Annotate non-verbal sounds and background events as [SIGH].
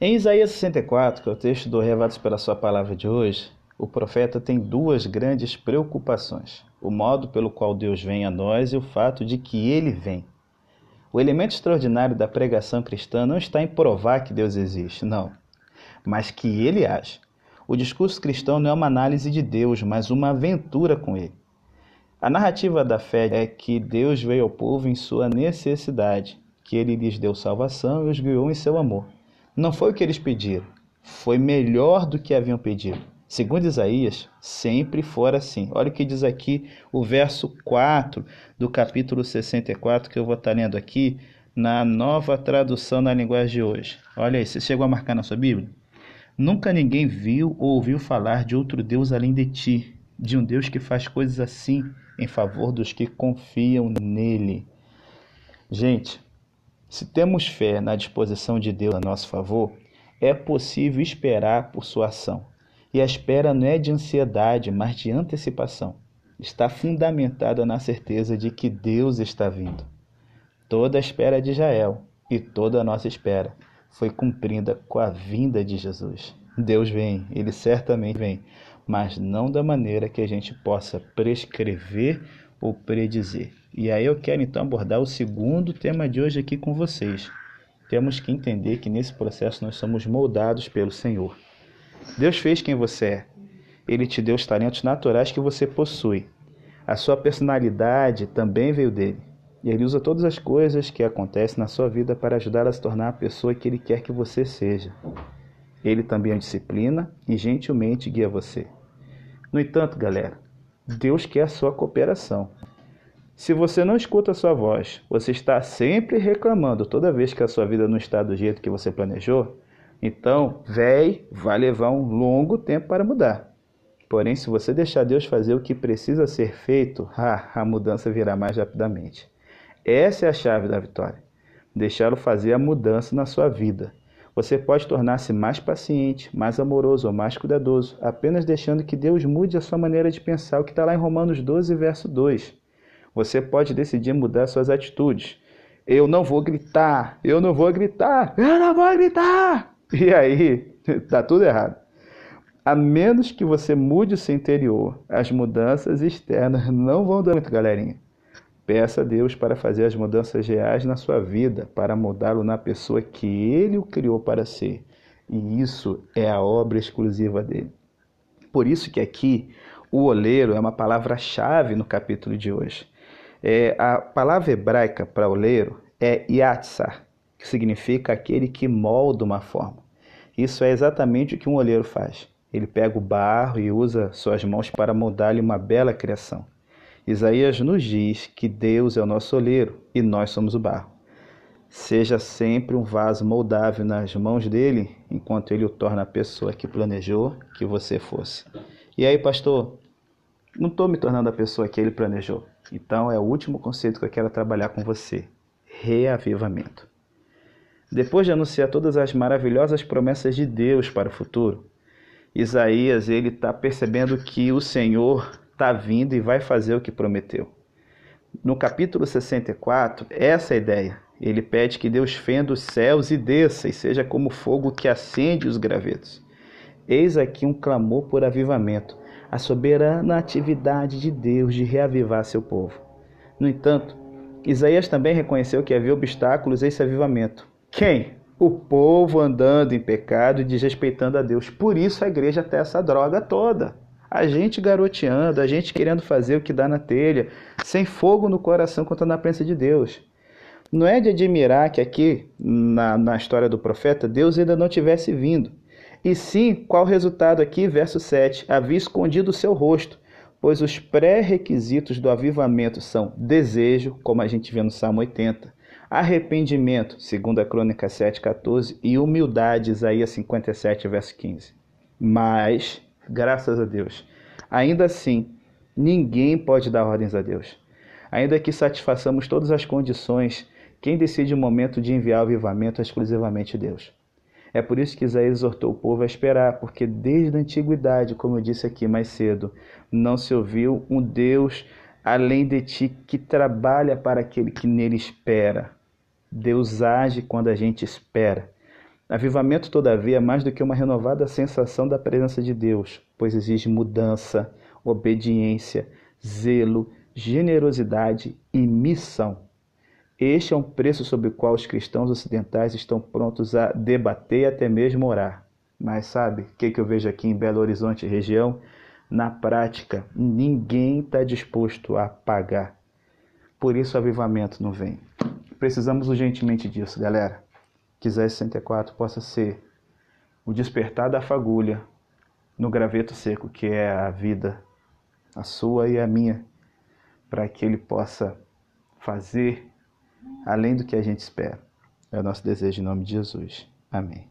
Em Isaías 64, que é o texto do Revados pela Sua Palavra de hoje, o profeta tem duas grandes preocupações: o modo pelo qual Deus vem a nós e o fato de que ele vem. O elemento extraordinário da pregação cristã não está em provar que Deus existe, não, mas que ele age. O discurso cristão não é uma análise de Deus, mas uma aventura com ele. A narrativa da fé é que Deus veio ao povo em sua necessidade, que ele lhes deu salvação e os guiou em seu amor. Não foi o que eles pediram, foi melhor do que haviam pedido. Segundo Isaías, sempre fora assim. Olha o que diz aqui o verso 4 do capítulo 64, que eu vou estar lendo aqui na nova tradução na linguagem de hoje. Olha aí, você chegou a marcar na sua Bíblia? Nunca ninguém viu ou ouviu falar de outro Deus além de ti, de um Deus que faz coisas assim em favor dos que confiam nele. Gente, se temos fé na disposição de Deus a nosso favor, é possível esperar por sua ação. E a espera não é de ansiedade, mas de antecipação. Está fundamentada na certeza de que Deus está vindo. Toda a espera de Israel e toda a nossa espera foi cumprida com a vinda de Jesus. Deus vem, ele certamente vem, mas não da maneira que a gente possa prescrever ou predizer. E aí eu quero então abordar o segundo tema de hoje aqui com vocês. Temos que entender que nesse processo nós somos moldados pelo Senhor. Deus fez quem você é. Ele te deu os talentos naturais que você possui. A sua personalidade também veio dele. E ele usa todas as coisas que acontecem na sua vida para ajudar a se tornar a pessoa que ele quer que você seja. Ele também é disciplina e gentilmente guia você. No entanto, galera, Deus quer a sua cooperação. Se você não escuta a sua voz, você está sempre reclamando toda vez que a sua vida não está do jeito que você planejou, então, véi, vai levar um longo tempo para mudar. Porém, se você deixar Deus fazer o que precisa ser feito, a mudança virá mais rapidamente. Essa é a chave da vitória. Deixá-lo fazer a mudança na sua vida. Você pode tornar-se mais paciente, mais amoroso ou mais cuidadoso, apenas deixando que Deus mude a sua maneira de pensar, o que está lá em Romanos 12, verso 2. Você pode decidir mudar suas atitudes. Eu não vou gritar, eu não vou gritar, eu não vou gritar. E aí, [LAUGHS] tá tudo errado. A menos que você mude o seu interior, as mudanças externas não vão dar muito, galerinha. Peça a Deus para fazer as mudanças reais na sua vida, para mudá-lo na pessoa que ele o criou para ser. E isso é a obra exclusiva dele. Por isso que aqui o oleiro é uma palavra-chave no capítulo de hoje. É, a palavra hebraica para oleiro é yatsar, que significa aquele que molda uma forma. Isso é exatamente o que um oleiro faz. Ele pega o barro e usa suas mãos para moldar-lhe uma bela criação. Isaías nos diz que Deus é o nosso oleiro e nós somos o barro. Seja sempre um vaso moldável nas mãos dele, enquanto ele o torna a pessoa que planejou que você fosse. E aí, pastor, não estou me tornando a pessoa que ele planejou. Então é o último conceito que eu quero trabalhar com você: reavivamento. Depois de anunciar todas as maravilhosas promessas de Deus para o futuro, Isaías ele está percebendo que o Senhor está vindo e vai fazer o que prometeu. No capítulo 64, essa é a ideia. Ele pede que Deus fenda os céus e desça, e seja como fogo que acende os gravetos. Eis aqui um clamor por avivamento a soberana atividade de Deus de reavivar seu povo. No entanto, Isaías também reconheceu que havia obstáculos a esse avivamento. Quem? O povo andando em pecado e desrespeitando a Deus. Por isso a igreja tem essa droga toda. A gente garoteando, a gente querendo fazer o que dá na telha, sem fogo no coração contra na presença de Deus. Não é de admirar que aqui, na, na história do profeta, Deus ainda não tivesse vindo. E sim, qual o resultado aqui? Verso 7: Havia escondido o seu rosto, pois os pré-requisitos do avivamento são desejo, como a gente vê no Salmo 80, arrependimento, segundo a Crônica 7:14, e humildade, Isaías 57, verso 15. Mas, graças a Deus, ainda assim, ninguém pode dar ordens a Deus. Ainda que satisfaçamos todas as condições, quem decide o momento de enviar o avivamento é exclusivamente Deus. É por isso que Isaías exortou o povo a esperar, porque desde a antiguidade, como eu disse aqui mais cedo, não se ouviu um Deus além de ti que trabalha para aquele que nele espera. Deus age quando a gente espera. Avivamento, todavia, é mais do que uma renovada sensação da presença de Deus, pois exige mudança, obediência, zelo, generosidade e missão. Este é um preço sobre o qual os cristãos ocidentais estão prontos a debater e até mesmo orar. Mas sabe o que, que eu vejo aqui em Belo Horizonte, região? Na prática, ninguém está disposto a pagar. Por isso o avivamento não vem. Precisamos urgentemente disso, galera. Que 64 possa ser o despertar da fagulha no graveto seco, que é a vida, a sua e a minha, para que ele possa fazer além do que a gente espera. É o nosso desejo em nome de Jesus. Amém.